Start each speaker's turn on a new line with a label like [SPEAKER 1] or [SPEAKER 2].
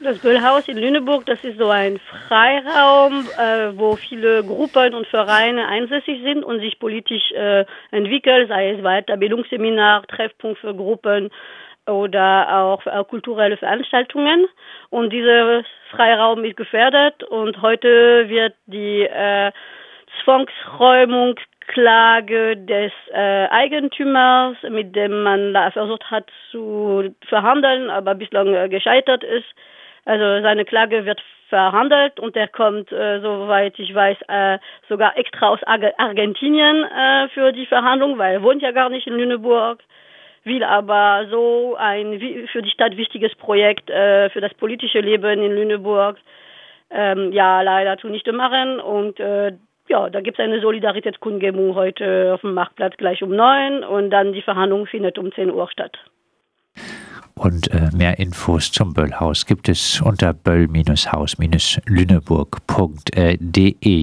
[SPEAKER 1] Das Böllhaus in Lüneburg, das ist so ein Freiraum, äh, wo viele Gruppen und Vereine einsässig sind und sich politisch äh, entwickeln, sei es Weiterbildungsseminar, Treffpunkt für Gruppen oder auch äh, kulturelle Veranstaltungen. Und dieser Freiraum ist gefährdet und heute wird die äh, Zwangsräumungsklage des äh, Eigentümers, mit dem man da versucht hat zu verhandeln, aber bislang äh, gescheitert ist. Also seine Klage wird verhandelt und er kommt, äh, soweit ich weiß, äh, sogar extra aus Ar Argentinien äh, für die Verhandlung, weil er wohnt ja gar nicht in Lüneburg will aber so ein für die Stadt wichtiges Projekt äh, für das politische Leben in Lüneburg ähm, ja leider zunichte machen und äh, ja, da gibt es eine Solidaritätskundgebung heute auf dem Marktplatz gleich um neun und dann die Verhandlung findet um 10 Uhr statt.
[SPEAKER 2] Und äh, mehr Infos zum Böllhaus gibt es unter böll-haus-lüneburg.de.